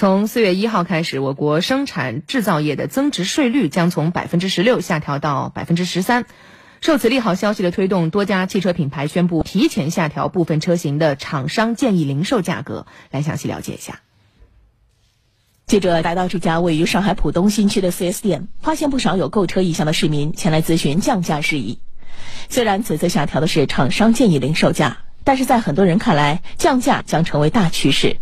从四月一号开始，我国生产制造业的增值税率将从百分之十六下调到百分之十三。受此利好消息的推动，多家汽车品牌宣布提前下调部分车型的厂商建议零售价格。来详细了解一下。记者来到这家位于上海浦东新区的 4S 店，发现不少有购车意向的市民前来咨询降价事宜。虽然此次下调的是厂商建议零售价，但是在很多人看来，降价将成为大趋势。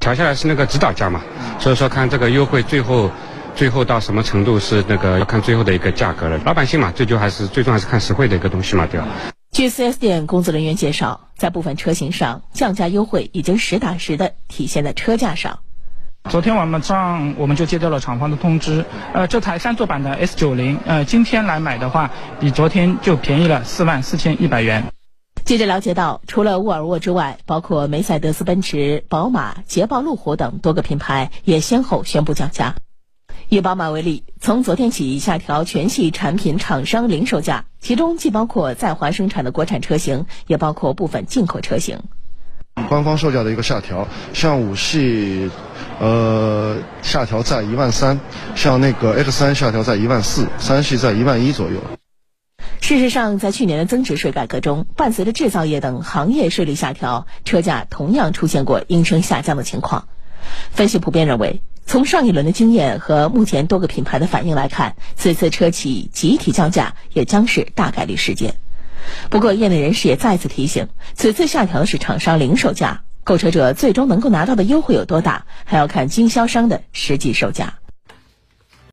调下来是那个指导价嘛，所以说看这个优惠最后，最后到什么程度是那个要看最后的一个价格了。老百姓嘛，最终还是最终还是看实惠的一个东西嘛，对吧？据 4S 店工作人员介绍，在部分车型上，降价优惠已经实打实的体现在车价上。昨天晚上我们就接到了厂方的通知，呃，这台三座版的 S90，呃，今天来买的话，比昨天就便宜了四万四千一百元。记者了解到，除了沃尔沃之外，包括梅赛德斯奔驰、宝马、捷豹路虎等多个品牌也先后宣布降价。以宝马为例，从昨天起下调全系产品厂商零售价，其中既包括在华生产的国产车型，也包括部分进口车型。官方售价的一个下调，像五系，呃，下调在一万三；像那个 X 三下调在一万四，三系在一万一左右。事实上，在去年的增值税改革中，伴随着制造业等行业税率下调，车价同样出现过应声下降的情况。分析普遍认为，从上一轮的经验和目前多个品牌的反应来看，此次车企集体降价也将是大概率事件。不过，业内人士也再次提醒，此次下调的是厂商零售价，购车者最终能够拿到的优惠有多大，还要看经销商的实际售价。